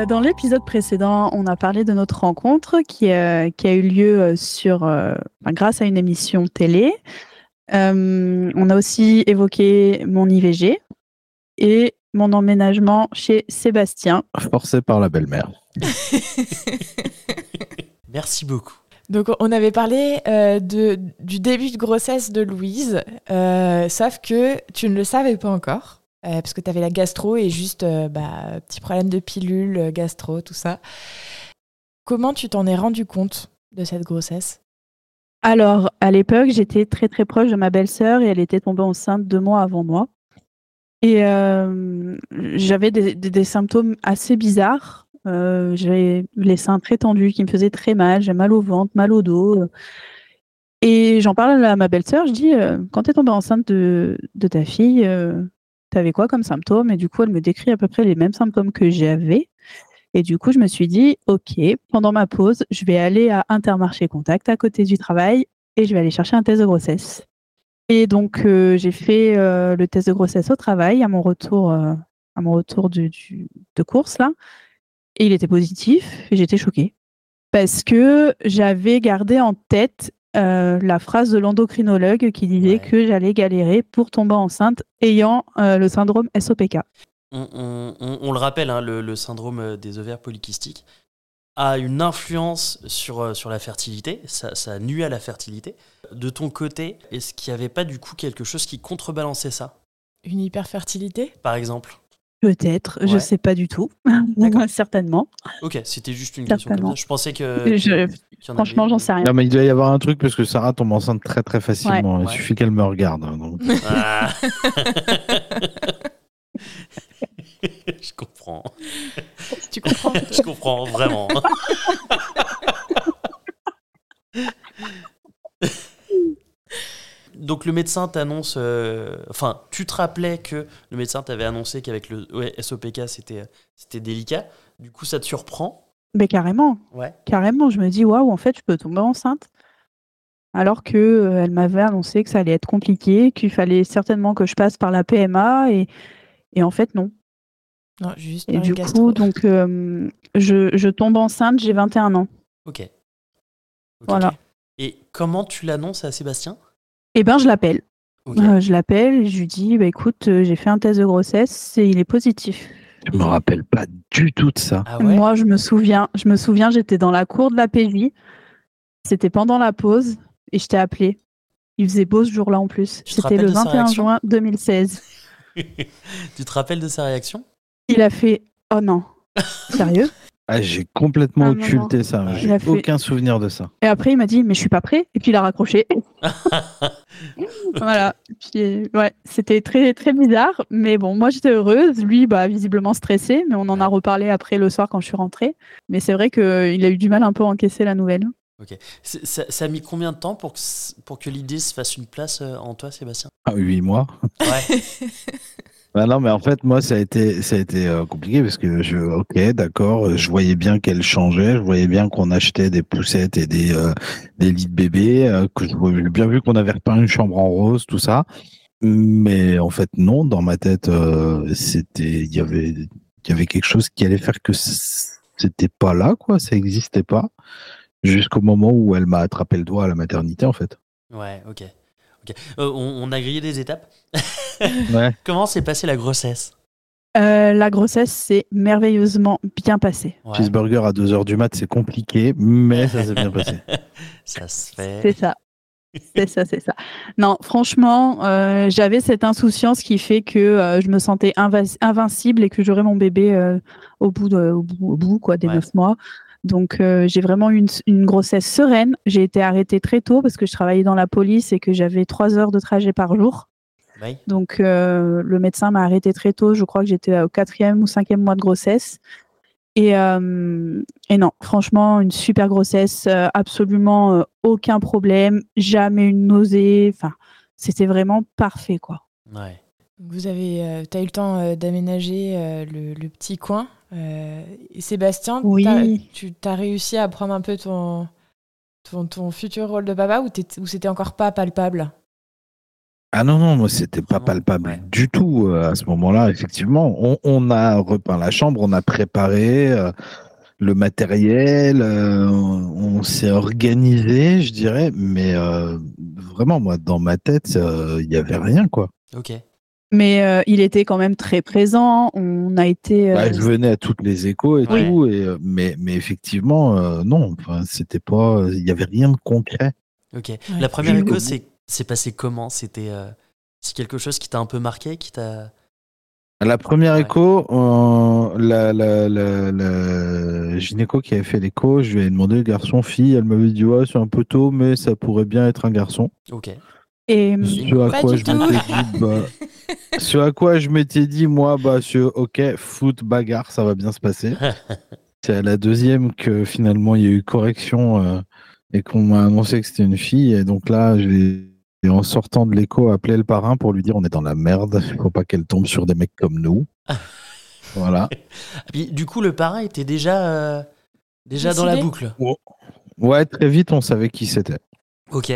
Euh, dans l'épisode précédent, on a parlé de notre rencontre qui, a eu lieu euh, sur, euh, grâce à une émission télé. on a aussi évoqué mon IVG et mon emménagement chez Sébastien. Forcé par la belle-mère. Merci beaucoup. Donc on avait parlé de, du début de grossesse de Louise, sauf que tu ne le savais pas encore. Euh, parce que tu avais la gastro et juste euh, bah, petit problème de pilule, euh, gastro, tout ça. Comment tu t'en es rendu compte de cette grossesse? Alors, à l'époque, j'étais très très proche de ma belle-sœur et elle était tombée enceinte deux mois avant moi. Et j'avais des, symptômes assez bizarres. j'avais les seins très tendus qui me faisaient très mal, j'ai mal au ventre, mal au dos. Et j'en parle à ma belle-sœur, je dis, quand tu es tombée enceinte de ta fille, T'avais quoi comme symptômes Et du coup, elle me décrit à peu près les mêmes symptômes que j'avais. Et du coup, je me suis dit, OK, pendant ma pause, je vais aller à Intermarché Contact à côté du travail et je vais aller chercher un test de grossesse. Et donc, euh, j'ai fait euh, le test de grossesse au travail à mon retour, euh, à mon retour de course là. Et il était positif et j'étais choquée. Parce que j'avais gardé en tête euh, la phrase de l'endocrinologue qui disait que j'allais galérer pour tomber enceinte ayant euh, le syndrome SOPK. On, le rappelle, hein, le, syndrome euh, des ovaires polykystiques a une influence sur, sur la fertilité, ça, ça nuit à la fertilité. De ton côté, est-ce qu'il n'y avait pas du coup quelque chose qui contrebalançait ça? Une hyperfertilité? Par exemple Peut-être, je je sais pas du tout. Certainement. Ok, c'était juste une question Je pensais que. franchement, j'en sais rien. Non, mais il doit y avoir un truc parce que Sarah tombe enceinte très très facilement. Il suffit qu'elle me regarde. Hein, ah. je comprends. Tu comprends? Je comprends, vraiment. Donc le médecin t'annonce, euh, enfin, tu te rappelais que le médecin t'avait annoncé qu'avec le SOPK c'était c'était délicat. Du coup, ça te surprend? Mais carrément. Ouais. Carrément, je me dis waouh, en fait, je peux tomber enceinte. Alors que euh, elle m'avait annoncé que ça allait être compliqué, qu'il fallait certainement que je passe par la PMA et, et en fait non. Non, juste et du coup, donc euh, je, je, tombe enceinte, j'ai 21 ans. Ok. voilà. Et comment tu l'annonces à Sébastien? Eh ben, je l'appelle. Euh, je l'appelle, je lui dis, bah, écoute, euh, j'ai fait un test de grossesse et il est positif. Je me rappelle pas du tout de ça. Ah Moi, je me souviens, je me souviens, j'étais dans la cour de la PJ. C'était pendant la pause et je t'ai appelé. Il faisait beau ce jour-là en plus. C'était le 21 juin 2016. tu te rappelles de sa réaction? Il a fait Oh non, sérieux? Ah, j'ai complètement ah, occulté ça. J'ai aucun souvenir de ça. Et après, il m'a dit, mais je suis pas prêt. Et puis, il a raccroché. voilà. Puis, ouais, c'était très, très bizarre. Mais bon, moi, j'étais heureuse. Lui, bah, visiblement stressé. Mais on en a reparlé après le soir quand je suis rentrée. Mais c'est vrai qu'il a eu du mal un peu à encaisser la nouvelle. Ok. Ça, ça, a mis combien de temps pour que, pour que l'idée se fasse une place euh, en toi, Sébastien? Ah, huit mois. Ouais. Bah non, mais en fait, moi, ça a été, ça a été euh, compliqué parce que je, ok, d'accord, je voyais bien qu'elle changeait, je voyais bien qu'on achetait des poussettes et des, euh, des lits de bébé, euh, que je voyais bien vu qu'on avait repeint une chambre en rose, tout ça. Mais en fait, non, dans ma tête, c'était, il y avait, y avait quelque chose qui allait faire que c'était pas là, quoi, ça existait pas, jusqu'au moment où elle m'a attrapé le doigt à la maternité, en fait. Ouais, ok. Euh, on, a grillé des étapes. Comment s'est passée la grossesse? Euh, la grossesse s'est merveilleusement bien passée. Cheeseburger à 2h du mat, c'est compliqué, mais ça s'est bien passé. ça se fait. C'est ça. C'est ça, c'est ça. Non, franchement, euh, j'avais cette insouciance qui fait que je me sentais invincible et que j'aurais mon bébé au bout, de, au bout, quoi, des neuf mois. Donc euh, j'ai vraiment eu une, grossesse sereine. J'ai été arrêtée très tôt parce que je travaillais dans la police et que j'avais trois heures de trajet par jour. Oui. Donc, euh, le médecin m'a arrêté très tôt. Je crois que j'étais au quatrième ou cinquième mois de grossesse. Et, euh, et non, franchement, une super grossesse, absolument aucun problème, jamais une nausée. Enfin, c'était vraiment parfait, quoi. Ouais. Vous avez, euh, as eu le temps euh, d'aménager euh, le, le petit coin. Euh, Sébastien, Oui. tu as réussi à prendre un peu ton, ton, ton futur rôle de papa ou, c'était encore pas palpable? Ah non, non, moi, c'était pas palpable ouais. du tout euh, à ce moment-là, effectivement. On, on a repeint la chambre, on a préparé euh, le matériel, euh, on, on s'est organisé, je dirais, mais euh, vraiment, moi, dans ma tête, euh, il y avait rien, quoi. Ok. Mais euh, il était quand même très présent. On a été. euh, Ouais, je venais à toutes les échos et Oui. tout, et, euh, mais, mais effectivement, euh, non, c'était pas, il y avait rien de concret. Ok. La première écho, c'est c'est passé comment? C'était euh, c'est quelque chose qui t'a un peu marqué, qui t'a. La première Ouais. écho, euh, la, la, la, la gynéco qui avait fait l'écho, je lui ai demandé garçon, fille, elle m'avait dit ouais, c'est un peu tôt, mais ça pourrait bien être un garçon. Ok. Et Ce à Pas quoi du je tout. m'étais dit, bah, ce à quoi je m'étais dit, moi, bah, ce, ok, foot, bagarre, ça va bien se passer. C'est à la deuxième que finalement il y a eu correction euh, et qu'on m'a annoncé que c'était une fille. Et donc là, j'ai en sortant de l'écho appelé le parrain pour lui dire on est dans la merde, il faut pas qu'elle tombe sur des mecs comme nous. voilà. Ah, puis, du coup, le parrain était déjà, euh, déjà dans la boucle. Ouais, très vite on savait qui c'était. Ok.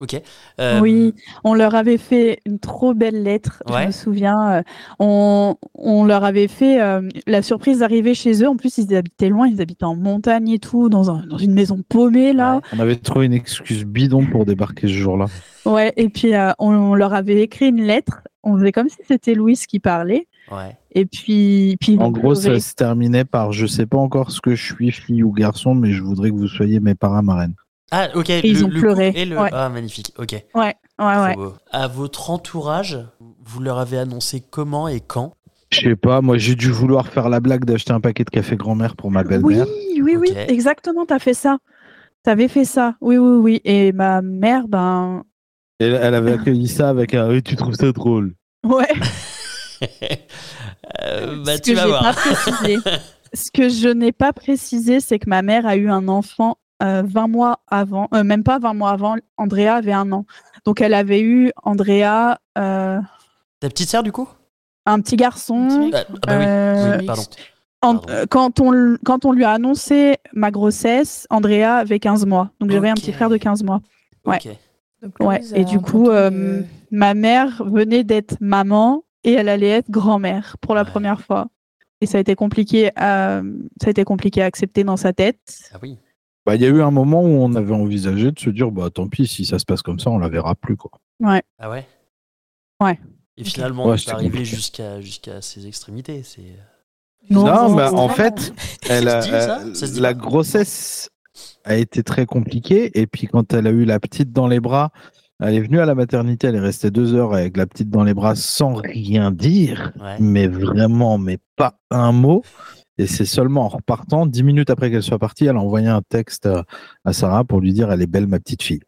Ok. Euh, Oui, on leur avait fait une trop belle lettre, je me souviens. euh, On, on leur avait fait euh, la surprise d'arriver chez eux. En plus, ils habitaient loin, ils habitaient en montagne et tout, dans, un- dans une maison paumée, là. Ouais. On avait trouvé une excuse bidon pour débarquer ce jour-là. Ouais, et puis euh, on, on leur avait écrit une lettre. On faisait comme si c'était Louise qui parlait. Ouais. Et puis, puis En gros, ça se terminait par je sais pas encore ce que je suis, fille ou garçon, mais je voudrais que vous soyez mes parrains marraines. Ah, ok. ils le- ont le pleuré, couple Et le... ouais. Ah, magnifique. Ok. Ouais, ouais, Trop ouais. beau. À votre entourage, vous leur avez annoncé comment et quand? Je sais pas, moi j'ai dû vouloir faire la blague d'acheter un paquet de café grand-mère pour ma Oui, belle-mère. oui, oui, Ok. exactement, t'as fait ça. T'avais fait ça. Oui, oui, oui. Et ma mère, ben, Et elle avait accueilli ça avec un oui, tu trouves ça drôle. ouais. Euh, Bah, Ce tu que vas voir. pas précisé. Ce que je n'ai pas précisé, c'est que ma mère a eu un enfant euh, 20 mois avant, euh, même pas 20 mois avant, Andrea avait un an. Donc elle avait eu Andrea, euh, Ta petite sœur, du coup? un petit garçon. Un petit Ah, ah bah oui. Euh, oui, pardon. En- Pardon. euh, quand, on, quand on lui a annoncé ma grossesse, Andrea avait 15 mois. Donc j'avais un petit frère de 15 mois. ouais. Donc, et du coup, euh, de- Ma mère venait d'être maman et elle allait être grand-mère pour la Ouais. première fois. Et ça a été compliqué à, ça a été compliqué à accepter dans sa tête. Ah oui. Bah, il y a eu un moment où on avait envisagé de se dire bah tant pis, si ça se passe comme ça, on la verra plus quoi. Ah ouais? Ouais. Et finalement, Ouais, on est arrivé jusqu'à jusqu'à ses extrémités. C'est Non, Non, non, bah, en fait, elle Ça a- se dit, ça? euh, Ça la grossesse a été très compliquée et puis quand elle a eu la petite dans les bras, elle est venue à la maternité, elle est restée deux heures avec la petite dans les bras sans rien dire, Ouais. mais vraiment, mais pas un mot. Et c'est seulement en repartant, dix minutes après qu'elle soit partie, elle a envoyé un texte à- Sarah pour lui dire elle est belle ma petite fille.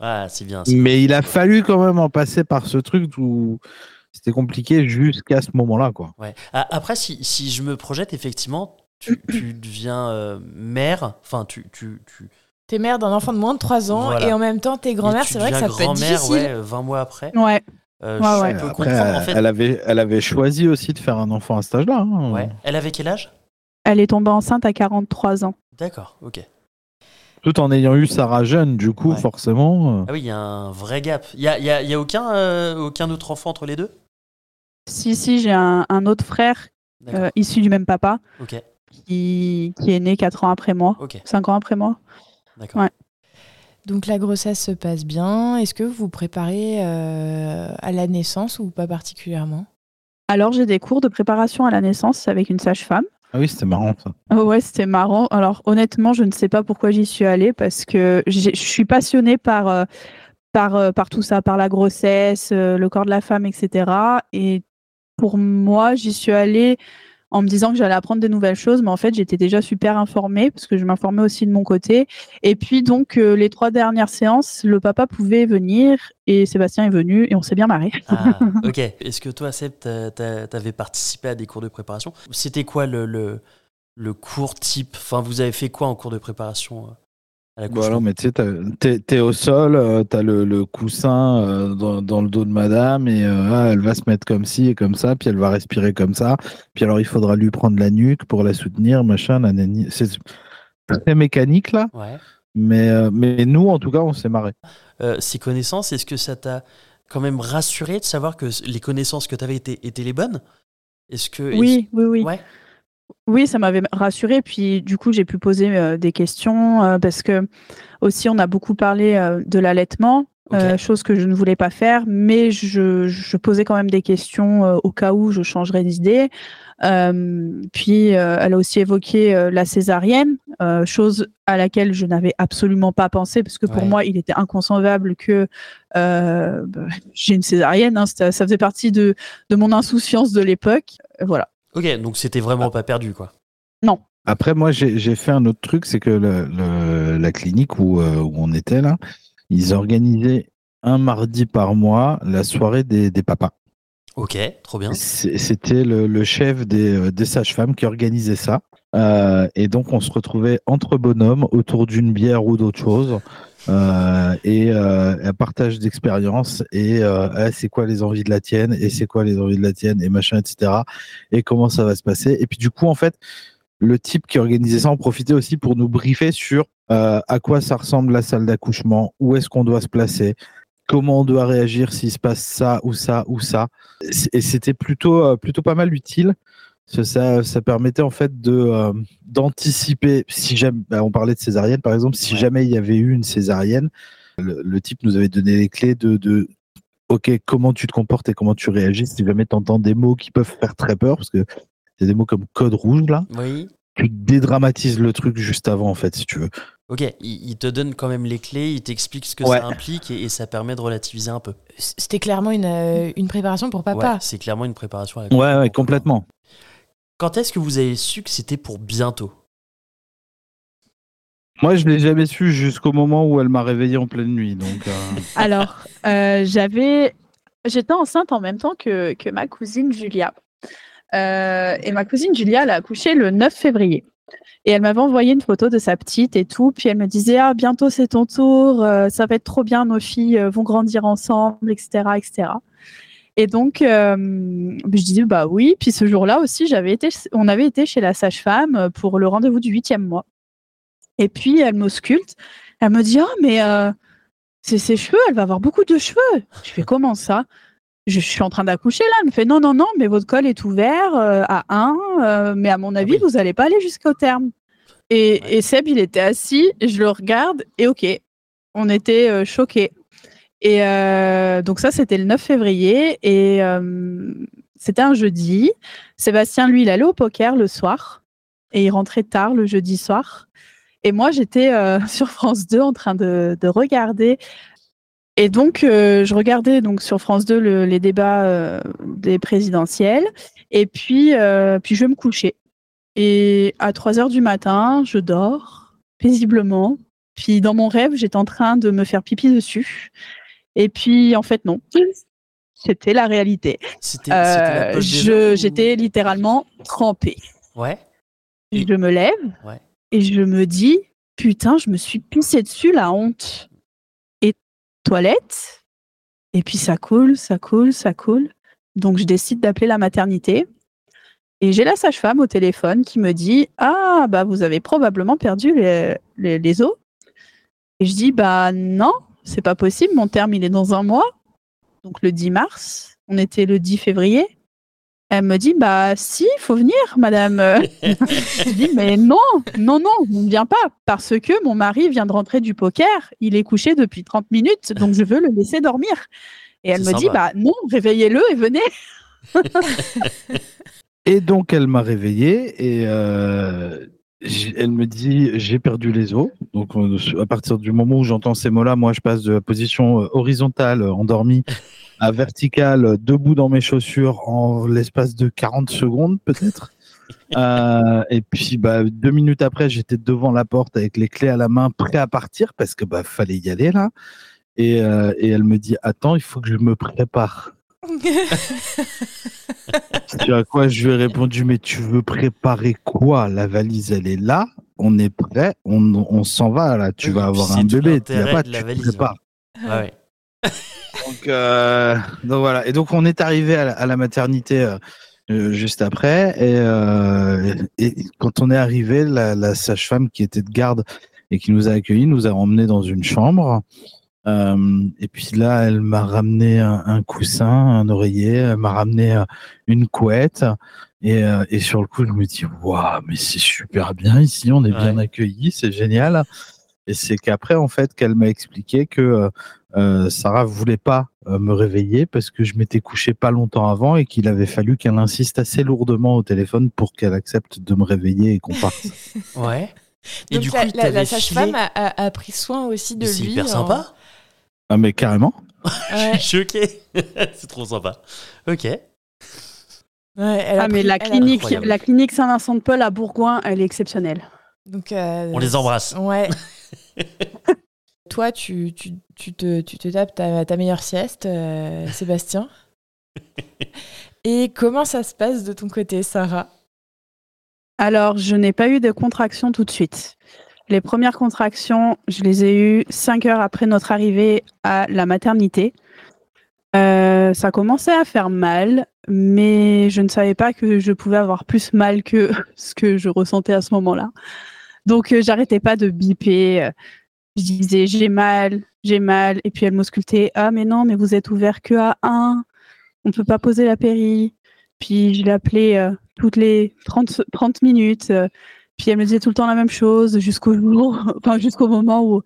Ah, c'est bien. ça. Mais il a fallu quand même en passer par ce truc où c'était compliqué jusqu'à ce moment-là quoi. Ouais. Ah, Après, si, si je me projette, effectivement, tu, tu deviens euh, mère. Enfin, tu. tu, tu T'es mère d'un enfant de moins de 3 ans Voilà. et en même temps t'es grand-mère, c'est vrai que ça peut être grand-mère, difficile. ouais, 20 mois après. Ouais. Euh, Ouais, ouais. Après, comprendre. En fait, elle, avait, elle avait choisi aussi de faire un enfant à cet âge-là. hein. ouais. Elle avait quel âge? Elle est tombée enceinte à 43 ans. D'accord, ok. Tout en ayant eu Sarah jeune, du coup, Ouais. forcément. euh, Ah oui, il y a un vrai gap. Il y a, il y a- il y a aucun, euh, aucun autre enfant entre les deux? Si, si, j'ai un, un autre frère euh, issu du même papa Ok, qui, qui est né 4 ans après moi, ok, 5 ans après moi. d'accord. Ouais. Donc la grossesse se passe bien. Est-ce que vous vous préparez euh, à la naissance ou pas particulièrement? Alors j'ai des cours de préparation à la naissance avec une sage-femme. Ah oui, c'était marrant ça. Oh ouais, c'était marrant. Alors honnêtement, je ne sais pas pourquoi j'y suis allée parce que je suis passionnée par, euh, par, euh, par tout ça, par la grossesse, euh, le corps de la femme, etc. Et pour moi, j'y suis allée en me disant que j'allais apprendre des nouvelles choses, mais en fait, j'étais déjà super informée parce que je m'informais aussi de mon côté. Et puis, donc, euh, les trois dernières séances, le papa pouvait venir et Sébastien est venu et on s'est bien marré. Ah, ok. Est-ce que toi, Seb, t'avais participé à des cours de préparation? C'était quoi le, le, le, cours type? Enfin, vous avez fait quoi en cours de préparation euh voilà, mais tu sais, t'es, au sol, euh, t'as le, le coussin euh, dans, dans, le dos de madame et euh, ah, elle va se mettre comme ci et comme ça, puis elle va respirer comme ça. Puis alors, il faudra lui prendre la nuque pour la soutenir, machin, nanani. C'est très mécanique là. Ouais. Mais, mais nous, en tout cas, on s'est marré. ces connaissances, est-ce que ça t'a quand même rassuré de savoir que les connaissances que tu avais étaient, étaient les bonnes? Est-ce que oui, oui, oui, ouais. Oui, ça m'avait rassuré. Puis du coup, j'ai pu poser euh, des questions euh, parce que aussi, on a beaucoup parlé euh, de l'allaitement, chose que je ne voulais pas faire, mais je, posais quand même des questions au cas où je changerais d'idée. puis, elle a aussi évoqué la césarienne, chose à laquelle je n'avais absolument pas pensé parce que pour moi, il était inconcevable que bah, j'ai une césarienne. Hein. ça faisait partie de, de mon insouciance de l'époque. Voilà. Ok, donc c'était vraiment ah. pas perdu, quoi. Non. Après, moi, j'ai fait un autre truc, c'est que la clinique où, euh, où, on était là, ils organisaient un mardi par mois la soirée des, papas. Ok, trop bien. C'était le, chef des, euh, des sages-femmes qui organisait ça. Euh, et donc, on se retrouvait entre bonhommes autour d'une bière ou d'autre chose. Euh, et euh, un partage d'expérience et euh, ah, c'est quoi les envies de la tienne et c'est quoi les envies de la tienne et machin etc et comment ça va se passer. Et puis du coup en fait le type qui organisait ça en profitait aussi pour nous briefer sur à quoi ça ressemble la salle d'accouchement où est-ce qu'on doit se placer comment on doit réagir s'il se passe ça ou ça ou ça. Et c'était plutôt plutôt pas mal utile ça, ça permettait en fait de euh, d'anticiper. Si jamais, bah, on parlait de césarienne par exemple, si jamais il y avait eu une césarienne, le, type nous avait donné les clés de, de ok comment tu te comportes et comment tu réagis si jamais tu entends des mots qui peuvent faire très peur parce que c'est des mots comme code rouge là. Oui. Tu dédramatises le truc juste avant en fait si tu veux. Ok, il, te donne quand même les clés, il t'explique ce que ça implique et, ça permet de relativiser un peu. C'était clairement une, euh, une préparation pour papa. c'est clairement une préparation. À la ouais, ouais, complètement. Quand est-ce que vous avez su que c'était pour bientôt? Moi, je l'ai jamais su jusqu'au moment où elle m'a réveillé en pleine nuit. Donc, euh. Alors, euh, j'avais, j'étais enceinte en même temps que, que ma cousine Julia. Euh, et ma cousine Julia, elle a accouché le 9 février. Et elle m'avait envoyé une photo de sa petite et tout. Puis elle me disait Ah, bientôt c'est ton tour, ça va être trop bien, nos filles vont grandir ensemble, etc. etc. Et donc, euh, je disais bah oui. Puis ce jour-là aussi, j'avais été, on avait été chez la sage-femme pour le rendez-vous du huitième mois. Et puis elle m'ausculte. Elle me dit oh mais euh, c'est ses cheveux, elle va avoir beaucoup de cheveux. Je fais comment ça? Je, suis en train d'accoucher là. Elle me fait non non non, mais votre col est ouvert euh, à 1, mais à mon avis vous n'allez pas aller jusqu'au terme. Et, et, Seb il était assis, je le regarde et ok, on était choqués. Et euh, donc ça, c'était le 9 février et euh, c'était un jeudi. Sébastien, lui, il allait au poker le soir et il rentrait tard le jeudi soir. Et moi, j'étais euh, sur France 2 en train de, regarder. Et donc, je regardais donc sur France 2 les débats des présidentielles. Et puis, puis, je vais me coucher. Et à 3 heures du matin, je dors paisiblement. Puis, dans mon rêve, j'étais en train de me faire pipi dessus. Et puis, en fait, non. C'était la réalité. Euh, j'étais littéralement trempée. Ouais. Je me lève et je me dis, putain, je me suis pissé dessus, la honte. Et toilette. Et puis ça coule, ça coule, ça coule. Donc je décide d'appeler la maternité. Et j'ai la sage-femme au téléphone qui me dit Ah, bah vous avez probablement perdu les, les, les os. Et je dis Bah non, c'est pas possible, mon terme il est dans un mois, donc le 10 mars, on était le 10 février. Elle me dit, bah si, il faut venir, madame. je dis, mais non, non, non, on ne vient pas, parce que mon mari vient de rentrer du poker, il est couché depuis 30 minutes, donc je veux le laisser dormir. Et elle me dit, bah non, réveillez-le et venez. et donc elle m'a réveillé et euh, elle me dit j'ai perdu les os. Donc euh, à partir du moment où j'entends ces mots-là, moi je passe de la position euh, horizontale euh, endormie à verticale debout dans mes chaussures en l'espace de 40 secondes peut-être. Euh, et puis bah, deux minutes après, j'étais devant la porte avec les clés à la main, prêt à partir parce que bah fallait y aller là. Euh, et elle me dit attends, il faut que je me prépare. Tu à quoi? Je lui ai répondu mais tu veux préparer quoi? La valise elle est là, on est prêt, on, on s'en va là. Tu Oui, vas avoir un bébé, tu l'intérêt pas, de la tu te valise, prépares. Ah ouais. Donc, euh, donc voilà. Et donc on est arrivé à la, à la maternité euh, euh, juste après. Et, euh, et quand on est arrivé, la, la sage-femme qui était de garde et qui nous a accueillis nous a emmenés dans une chambre. Euh, et puis là, elle m'a ramené un, un coussin, un oreiller, elle m'a ramené euh, une couette. Et, euh, et sur le coup, je me dis, waouh, mais c'est super bien ici, on est bien accueillis, c'est génial. Et c'est qu'après, en fait, qu'elle m'a expliqué que Sarah voulait pas euh, me réveiller parce que je m'étais couché pas longtemps avant et qu'il avait fallu qu'elle insiste assez lourdement au téléphone pour qu'elle accepte de me réveiller et qu'on parte. Ouais. Et Donc du coup, la, sage-femme filé- a, a- a pris soin aussi de lui. C'est hyper en- sympa. Ah mais carrément. Ouais, Je suis choqué. c'est trop sympa. Ok. ouais, elle a Ah, mais pris- la elle a- clinique, Incroyable. la clinique Saint-Vincent-de-Paul à Bourgoin, elle est exceptionnelle. Donc, euh, On les embrasse. Ouais. Toi, tu, tu, tu, te, tu te tapes ta, ta meilleure sieste, euh, Sébastien. Et comment ça se passe de ton côté, Sarah? Alors, je n'ai pas eu de contractions tout de suite. Les premières contractions, je les ai eues cinq heures après notre arrivée à la maternité. Euh, ça commençait à faire mal, mais je ne savais pas que je pouvais avoir plus mal que ce que je ressentais à ce moment-là. Donc, euh, j'arrêtais pas de biper. euh, Je disais j'ai mal, j'ai mal, et puis elle m'auscultait ah mais non mais vous êtes ouvert que à 1, on peut pas poser la péri. Puis je l'appelais euh, toutes les 30, 30 minutes. Euh, puis elle me disait tout le temps la même chose jusqu'au jour, enfin jusqu'au moment où,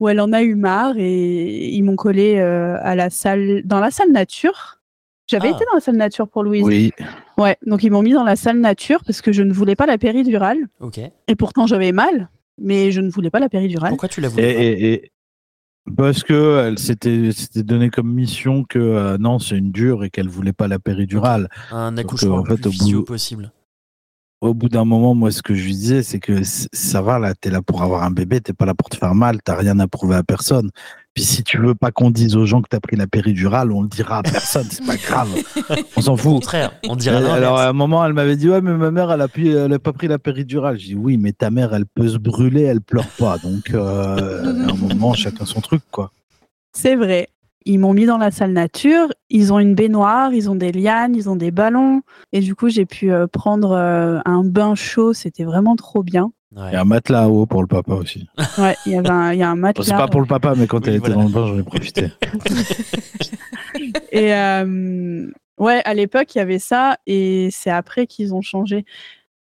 où elle en a eu marre et ils m'ont collé euh, à la salle, dans la salle nature. J'avais Ah. été dans la salle nature pour Louise. Oui. Ouais, donc ils m'ont mis dans la salle nature parce que je ne voulais pas la péridurale Ok. et pourtant j'avais mal, mais je ne voulais pas la péridurale. Pourquoi tu Et, voulu pas? et- et- parce que elle s'était donné comme mission que euh, non, c'est une dure et qu'elle voulait pas la péridurale. Un Donc, accouchement en le plus au bout- physio possible. Au bout d'un moment, moi, ce que je lui disais, c'est que ça va là, t'es là pour avoir un bébé, t'es pas là pour te faire mal, t'as rien à prouver à personne. Puis si tu veux pas qu'on dise aux gens que t'as pris la péridurale, on le dira à personne, c'est pas grave. On s'en Au fout. contraire, on dirait Alors à un moment, elle m'avait dit ouais, mais ma mère, elle a, pu- elle a pas pris la péridurale. J'ai dit oui, mais ta mère, elle peut se brûler, elle pleure pas. Donc euh, à un moment, chacun son truc, quoi. C'est vrai. Ils m'ont mis dans la salle nature. Ils ont une baignoire, ils ont des lianes, ils ont des ballons. Et du coup, j'ai pu euh, prendre euh, un bain chaud. C'était vraiment trop bien. Ouais. Il y a un matelas haut pour le papa aussi. Ouais, il y avait un, il y a un matelas. c'est pas pour le papa, mais quand Oui, elle était dans le bain, j'en ai profité. Et euh, ouais, à l'époque, il y avait ça. Et c'est après qu'ils ont changé.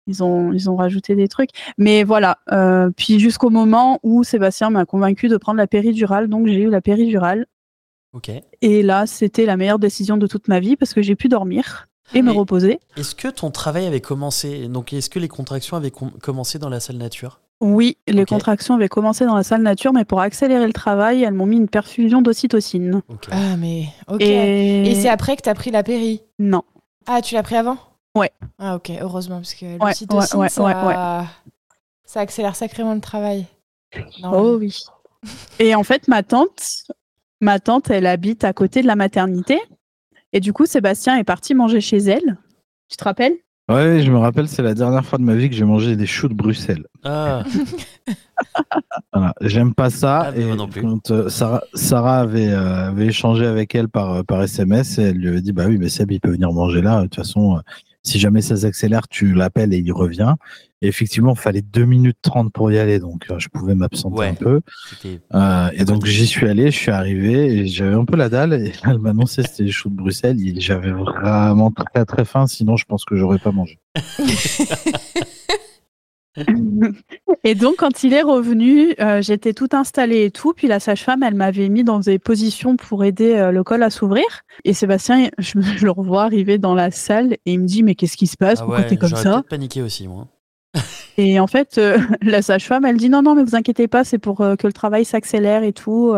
Ils ont, ils ont rajouté des trucs. Mais voilà. euh, puis jusqu'au moment où Sébastien m'a convaincu de prendre la péridurale. Donc j'ai eu la péridurale. Ok. Et là, c'était la meilleure décision de toute ma vie parce que j'ai pu dormir et me reposer. Est-ce que ton travail avait commencé Donc, est-ce que les contractions avaient com- commencé dans la salle nature? Oui, les contractions avaient commencé dans la salle nature, mais pour accélérer le travail, elles m'ont mis une perfusion d'ocytocine. Ah, mais ok. Et, Et, c'est après que t'as pris la péri? Non. Ah, tu l'as pris avant? Ouais. Ah, ok, heureusement, parce que l'ocytocine, ouais, ouais, ça, ouais, ça accélère sacrément le travail. Non, Oh oui. Et en fait, ma tante, ma tante, elle habite à côté de la maternité. Et du coup, Sébastien est parti manger chez elle. Tu te rappelles? Ouais, je me rappelle, c'est la dernière fois de ma vie que j'ai mangé des choux de Bruxelles. Ah, Voilà, j'aime pas ça. Ah, et moi non plus. quand euh, Sarah, Sarah avait, euh, avait échangé avec elle par, euh, par SMS, et elle lui avait dit Bah oui, mais Seb, il peut venir manger là. De toute façon, euh, si jamais ça s'accélère, tu l'appelles et il revient. Et effectivement, il fallait 2 minutes 30 pour y aller, donc euh, je pouvais m'absenter Ouais. un peu. Euh, et donc j'y suis allé, je suis arrivé, et j'avais un peu la dalle, et elle m'a annoncé que c'était les choux de Bruxelles. et J'avais vraiment très très faim, sinon je pense que j'aurais pas mangé. Et donc, quand il est revenu, euh, j'étais tout installée et tout. Puis la sage-femme, elle m'avait mis dans des positions pour aider euh, le col à s'ouvrir. Et Sébastien, je, le revois arriver dans la salle et il me dit Mais qu'est-ce qui se passe? Ah Pourquoi ouais, t'es comme ça? paniqué aussi, moi. Et en fait, euh, la sage-femme, elle dit non, non, mais vous inquiétez pas, c'est pour que le travail s'accélère et tout.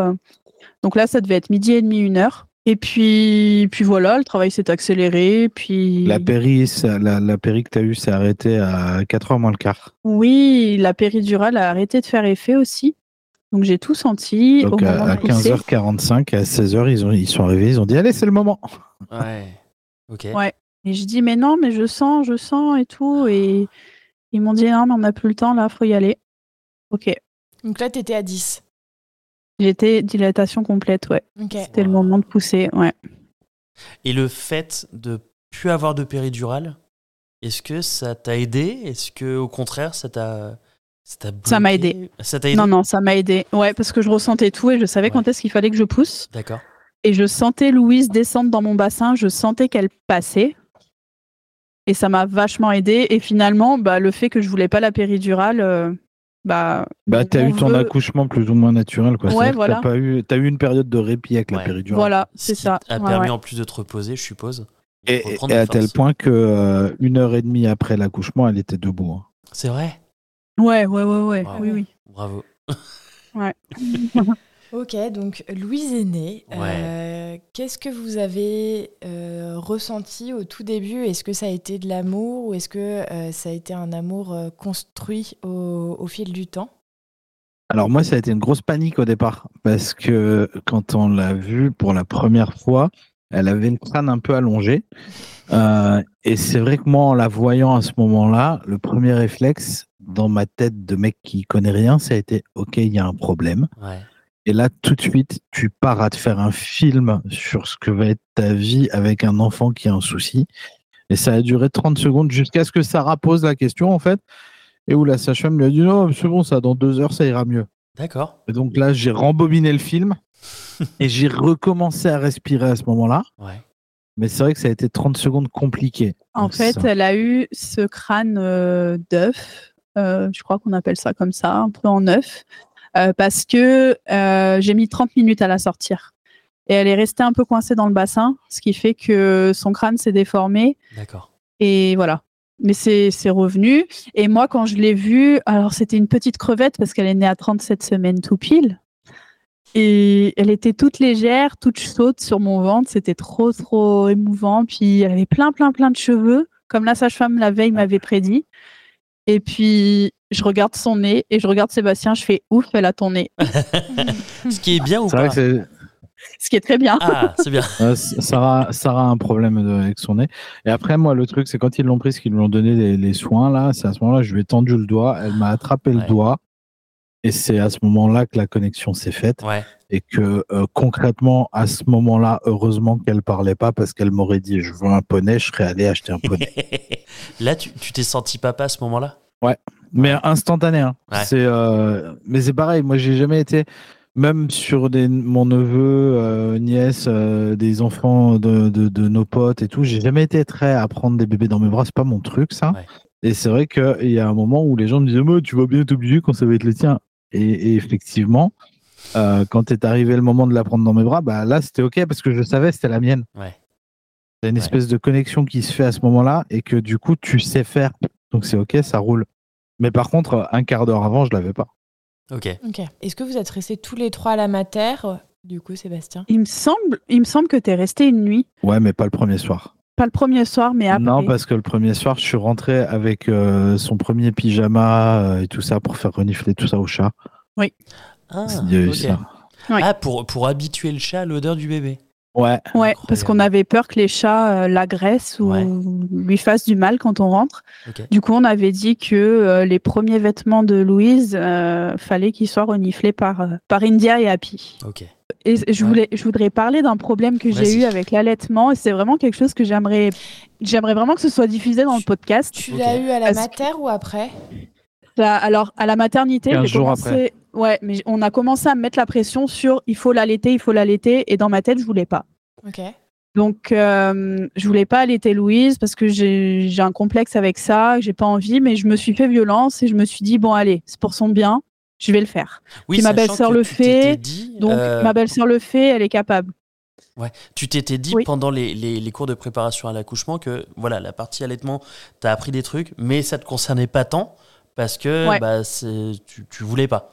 Donc là, ça devait être midi et demi, une heure. Et puis, puis voilà, le travail s'est accéléré. Puis La péri, ça- la, la péri que tu as eue s'est arrêtée à 4h moins le quart. oui, la péridurale a arrêté de faire effet aussi. Donc j'ai tout senti Donc au à, moment à de pousser. 15h45, à 16h, ils, ont, ils sont arrivés, ils ont dit Allez, c'est le moment. Ouais. Ok. Ouais. Et je dis mais non, mais je sens, je sens et tout. Et ils m'ont dit non, mais on n'a plus le temps là, faut y aller. Ok. Donc là, t'étais à 10. J'étais dilatation complète, ouais. C'était le moment de pousser, ouais. Et le fait de plus avoir de péridurale, est-ce que ça t'a aidé? Est-ce que au contraire, ça t'a ça t'a Ça m'a aidé. Ça t'a aidé? Non, non, ça m'a aidé. Ouais, parce que je ressentais tout et je savais Ouais. quand est-ce qu'il fallait que je pousse. D'accord. Et je sentais Louise descendre dans mon bassin, je sentais qu'elle passait. Et ça m'a vachement aidé. Et finalement, bah, le fait que je voulais pas la péridurale, euh, bah. Bah, mon- tu as mon eu ton accouchement plus ou moins naturel. Quoi. Ouais, voilà. T'as pas eu, as eu une période de répit avec Ouais. la péridurale. Voilà, Ce c'est qui ça. a Ouais, permis ouais. en plus de te reposer, je suppose. Et, et- à tel point que euh, une heure et demie après l'accouchement, elle était debout. hein. C'est vrai? Ouais, ouais, ouais, ouais. Oui, oui. Bravo. Ok, donc Louise est née. Euh, Qu'est-ce que vous avez euh, ressenti au tout début? Est-ce que ça a été de l'amour ou est-ce que euh, ça a été un amour euh, construit au, au fil du temps? Alors moi, ça a été une grosse panique au départ parce que quand on l'a vue pour la première fois, elle avait le crâne un peu allongé. Euh, et c'est vrai que moi, en la voyant à ce moment-là, le premier réflexe dans ma tête de mec qui connaît rien, ça a été OK, il y a un problème. Ouais. Et là, tout de suite, tu pars à te faire un film sur ce que va être ta vie avec un enfant qui a un souci. Et ça a duré 30 secondes jusqu'à ce que Sarah pose la question, en fait. Et où la sage-femme lui a dit non, c'est bon, ça, dans deux heures, ça ira mieux. D'accord. Et donc là, j'ai rembobiné le film et j'ai recommencé à respirer à ce moment-là. Ouais. Mais c'est vrai que ça a été 30 secondes compliquées. En Donc, fait, ça- elle a eu ce crâne euh, d'œuf. euh, je crois qu'on appelle ça comme ça, un peu en œuf. Euh, parce que euh, j'ai mis 30 minutes à la sortir. Et elle est restée un peu coincée dans le bassin, ce qui fait que son crâne s'est déformé. D'accord. Et voilà. Mais c'est revenu. Et moi, quand je l'ai vue, alors c'était une petite crevette parce qu'elle est née à 37 semaines tout pile. Et elle était toute légère, toute chaude sur mon ventre. C'était trop, trop émouvant. Puis elle avait plein, plein, plein de cheveux, comme la sage-femme la veille m'avait prédit. Et puis je regarde son nez et je regarde Sébastien. Je fais ouf, elle a ton nez. Ce qui est bien ou pas Ce qui est très bien. Ah, c'est bien. Euh, Sarah, Sarah a un problème de- avec son nez. Et après, moi, le truc, c'est quand ils l'ont prise, qu'ils lui ont donné les, les soins, là, c'est à ce moment-là, je lui ai tendu le doigt, elle m'a attrapé Ouais. le doigt. Et c'est à ce moment-là que la connexion s'est faite. Ouais. Et que euh, concrètement, à ce moment-là, heureusement qu'elle parlait pas parce qu'elle m'aurait dit je veux un poney, je serais allé acheter un poney. Là, tu tu t'es senti papa à ce moment-là? Mais instantané. Hein. Ouais. C'est, euh, mais c'est pareil, moi, j'ai jamais été, même sur des, mon neveu, euh, nièce, euh, des enfants de, de, de nos potes et tout, j'ai jamais été très à prendre des bébés dans mes bras. C'est pas mon truc, ça. Ouais. Et c'est vrai qu'il y a un moment où les gens me disaient Mais Tu vas bien être obligé quand ça va être le tien. Et, et effectivement, quand est arrivé le moment de la prendre dans mes bras, bah là, c'était OK parce que je savais c'était la mienne. Ouais. Il y a une espèce de connexion qui se fait à ce moment-là et que du coup, tu sais faire. Donc c'est OK, ça roule. Mais par contre, un quart d'heure avant, je l'avais pas. Ok. Ok. Est-ce que vous êtes restés tous les trois à la mater Du coup, Sébastien? Il me semble, il me semble que tu es resté une nuit. Ouais, mais pas le premier soir. Pas le premier soir, mais après. Non, parce que le premier soir, je suis rentré avec euh, son premier pyjama euh, et tout ça pour faire renifler tout ça au chat. Ah, Il y a eu ok. ça. Ouais. Ah, pour, pour habituer le chat à l'odeur du bébé. Ouais. Ouais, Incroyable. parce qu'on avait peur que les chats euh, l'agressent ou Ouais. lui fassent du mal quand on rentre. Du coup, on avait dit que euh, les premiers vêtements de Louise, euh, fallait qu'ils soient reniflés par, euh, par India et Happy. Ok. Et je, Ouais. voulais, je voudrais parler d'un problème que j'ai eu avec l'allaitement. Et c'est vraiment quelque chose que j'aimerais, j'aimerais vraiment que ce soit diffusé dans le podcast. Tu l'as eu à la mater ou après? Ça- alors, à la maternité, 15 j'ai commencé. Ouais, mais on a commencé à me mettre la pression sur il faut l'allaiter, il faut l'allaiter. Et dans ma tête, je voulais pas. Ok. Donc, euh, je voulais pas allaiter Louise parce que j'ai j'ai un complexe avec ça, j'ai pas envie, mais je me suis fait violence et je me suis dit, bon, allez, c'est pour son bien, je vais le faire. Oui, Puis ma belle-sœur le tu fait, dit, Donc, euh, ma belle-sœur le fait, elle est capable. Tu t'étais dit Oui. pendant les, les- les cours de préparation à l'accouchement que voilà la partie allaitement, t'as appris des trucs, mais ça te concernait pas tant parce que Ouais. bah, c'est- tu, tu voulais pas.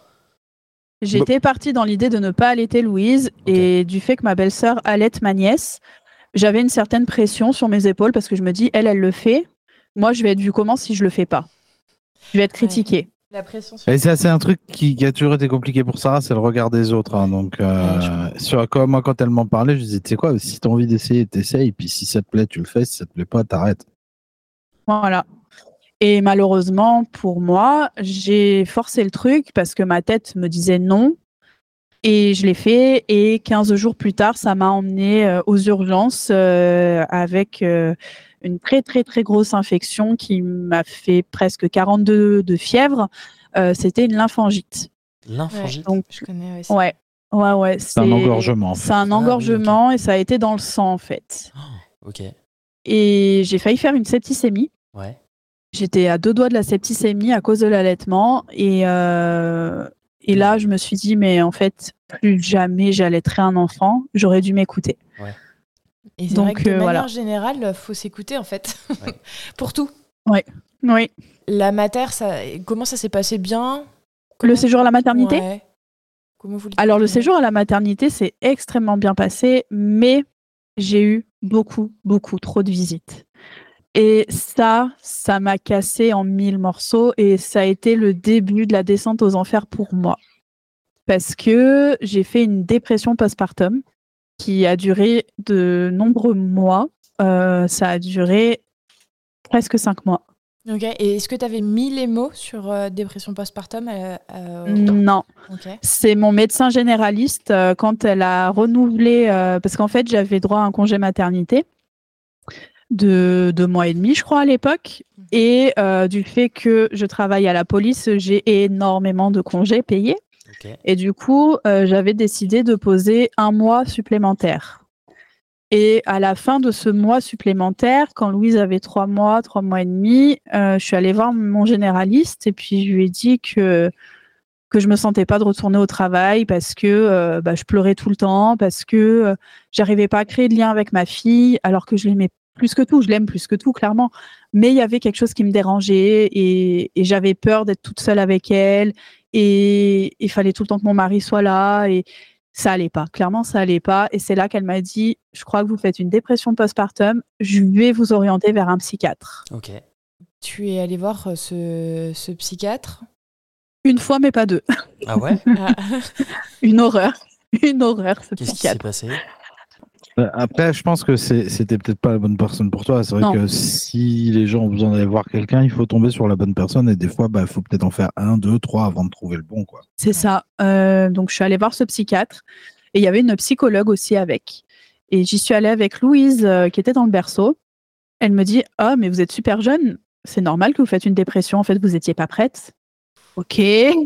J'étais partie dans l'idée de ne pas allaiter Louise et du fait que ma belle-sœur allaite ma nièce, j'avais une certaine pression sur mes épaules parce que je me dis, elle, elle le fait. Moi, je vais être vue comment si je le fais pas? Je vais être critiquée. La pression sur... Et ça, c'est un truc qui, qui a toujours été compliqué pour Sarah, c'est le regard des autres. hein. Donc, euh, sur quoi, moi, quand elle m'en parlait, je disais, tu sais quoi, si t'as envie d'essayer, t'essayes. Puis si ça te plaît, tu le fais. Si ça te plaît pas, t'arrêtes. Voilà. Et malheureusement, pour moi, j'ai forcé le truc parce que ma tête me disait non. Et je l'ai fait. Et 15 jours plus tard, ça m'a emmené euh, aux urgences euh, avec euh, une très, très, très grosse infection qui m'a fait presque 42 de fièvre. Euh, C'était une lymphangite. Lymphangite. Donc, Je connais, ouais, c'est- ouais. Ouais, ouais. C'est un engorgement. en fait. C'est un Ah oui, engorgement et ça a été dans le sang, en fait. Ok. Et j'ai failli faire une septicémie. Ouais. J'étais à deux doigts de la septicémie à cause de l'allaitement. Et, euh, et là, je me suis dit, mais en fait, plus jamais j'allaiterai un enfant. J'aurais dû m'écouter. Et c'est Donc, vrai que de euh, manière voilà. générale, faut s'écouter en fait. Ouais. Pour tout. Oui. La mater, ça, comment ça s'est passé bien? Le séjour à la maternité? Ouais. Comment vous le Alors, le séjour à la maternité, c'est extrêmement bien passé, mais j'ai eu beaucoup, beaucoup trop de visites. Et ça, ça m'a cassé en mille morceaux et ça a été le début de la descente aux enfers pour moi. Parce que j'ai fait une dépression postpartum qui a duré de nombreux mois. Euh, ça a duré presque cinq mois. Ok. Et est-ce que tu avais mis les mots sur euh, dépression postpartum euh, euh, Non. C'est mon médecin généraliste quand elle a renouvelé, parce qu'en fait j'avais droit à un congé maternité de deux mois et demi, je crois à l'époque, et euh, du fait que je travaille à la police, j'ai énormément de congés payés, et du coup euh, j'avais décidé de poser un mois supplémentaire. Et à la fin de ce mois supplémentaire, quand Louise avait trois mois, trois mois et demi, euh, je suis allée voir mon généraliste et puis je lui ai dit que que je me sentais pas de retourner au travail parce que euh, bah, je pleurais tout le temps, parce que euh, j'arrivais pas à créer de lien avec ma fille, alors que je l'aimais plus que tout. Je l'aime plus que tout, clairement. Mais il y avait quelque chose qui me dérangeait et, et j'avais peur d'être toute seule avec elle. Et il fallait tout le temps que mon mari soit là. Et ça allait pas. Clairement, ça allait pas. Et c'est là qu'elle m'a dit Je crois que vous faites une dépression postpartum. Je vais vous orienter vers un psychiatre. Ok. Tu es allé voir euh, ce, ce psychiatre? Une fois, mais pas deux. Ah ouais? Ah, Une horreur. Une horreur, ce Qu'est-ce qui s'est passé? Après, je pense que c'était peut-être pas la bonne personne pour toi. C'est vrai Non. que si les gens ont besoin d'aller voir quelqu'un, il faut tomber sur la bonne personne. Et des fois, il faut peut-être en faire un, deux, trois avant de trouver le bon. Quoi. C'est ça. Euh, donc, je suis allée voir ce psychiatre et il y avait une psychologue aussi avec. Et j'y suis allée avec Louise euh, qui était dans le berceau. Elle me dit Ah, mais vous êtes super jeune. C'est normal que vous faites une dépression. En fait, vous n'étiez pas prête. Ok. Ouais,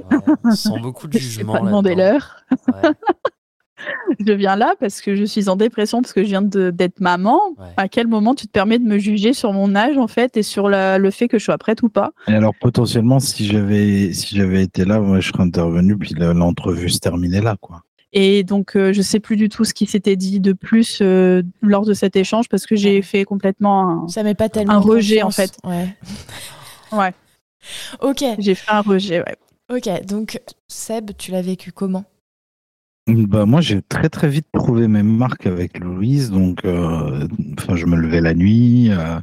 Sans beaucoup de Je vais jugement. pas demander là-dedans. l'heure. Ouais. Je viens là parce que je suis en dépression, parce que je viens de- d'être maman. Ouais. À quel moment tu te permets de me juger sur mon âge, en fait, et sur la- le fait que je sois prête ou pas? Et alors, potentiellement, si j'avais si j'avais été là, moi, je serais intervenu, puis le- l'entrevue se terminait là. quoi. Et donc, euh, je sais plus du tout ce qui s'était dit de plus euh, lors de cet échange parce que j'ai Ouais. fait complètement un, ça met pas tellement Un de rejet, en fait. Ouais. Ouais. Ok. J'ai fait un rejet, ouais. Ok. Donc Seb, tu l'as vécu comment? Bah, moi, j'ai très très vite trouvé mes marques avec Louise. Donc, euh, enfin, je me levais la nuit. euh,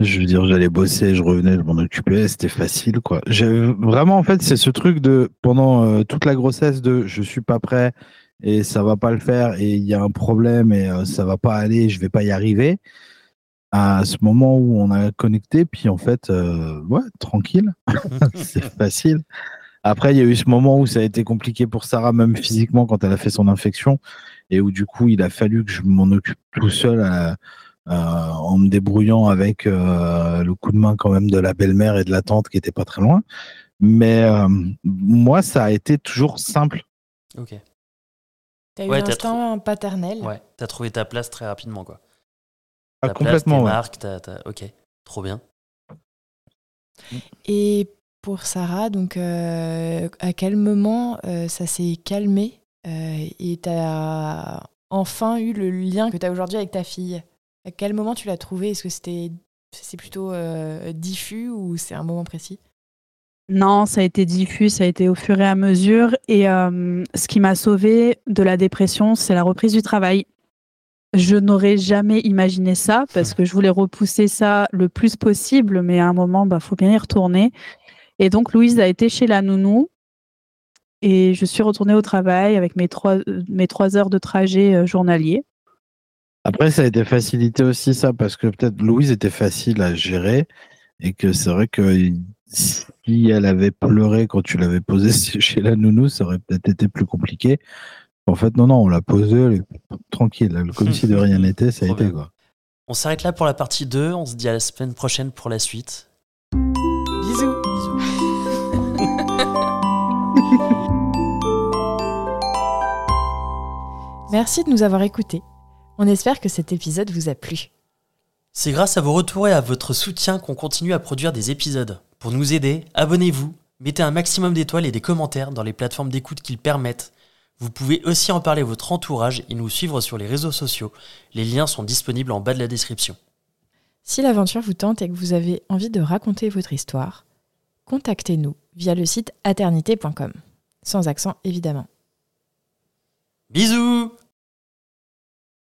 je veux dire, j'allais bosser, je revenais, je m'en occupais. C'était facile, quoi. Vraiment, en fait, c'est ce truc de pendant euh, toute la grossesse de je suis pas prêt et ça va pas le faire et il y a un problème et ça va pas aller, je vais pas y arriver. À ce moment où on a connecté, puis en fait, ouais, tranquille, c'est facile. Après, il y a eu ce moment où ça a été compliqué pour Sarah, même physiquement, quand elle a fait son infection, et où du coup, il a fallu que je m'en occupe tout seul euh, euh, en me débrouillant avec euh, le coup de main quand même de la belle-mère et de la tante qui était pas très loin. Mais euh, moi, ça a été toujours simple. Ok. T'as eu Ouais, t'as l'instinct paternel. Ouais. T'as trouvé ta place très rapidement, quoi. Ah, Ta complètement, place, tes ouais. marques, t'as- t'as- Ok. Trop bien. Et pour Sarah, donc euh, à quel moment euh, ça s'est calmé euh, et t'as enfin eu le lien que t'as aujourd'hui avec ta fille? À quel moment tu l'as trouvé? Est-ce que c'était c'est plutôt diffus ou c'est un moment précis? Non, ça a été diffus, ça a été au fur et à mesure. Et ce qui m'a sauvée de la dépression, c'est la reprise du travail. Je n'aurais jamais imaginé ça parce que je voulais repousser ça le plus possible, mais à un moment, bah, faut bien y retourner. Et donc, Louise a été chez la nounou et je suis retournée au travail avec mes trois, mes trois heures de trajet euh, journalier. Après, ça a été facilité aussi, ça, parce que peut-être Louise était facile à gérer et que c'est vrai que si elle avait pleuré quand tu l'avais posée chez la nounou, ça aurait peut-être été plus compliqué. En fait, non, non, on l'a posée, elle est tranquille, comme si de rien n'était, ça a été quoi. On s'arrête là pour la partie 2, on se dit à la semaine prochaine pour la suite. Bisous. Merci de nous avoir écoutés. On espère que cet épisode vous a plu. C'est grâce à vos retours et à votre soutien qu'on continue à produire des épisodes. Pour nous aider, abonnez-vous, mettez un maximum d'étoiles et des commentaires dans les plateformes d'écoute qu'ils permettent. Vous pouvez aussi en parler à votre entourage et nous suivre sur les réseaux sociaux. Les liens sont disponibles en bas de la description. Si l'aventure vous tente et que vous avez envie de raconter votre histoire, contactez-nous via le site aternité.com. Sans accent évidemment. Bisous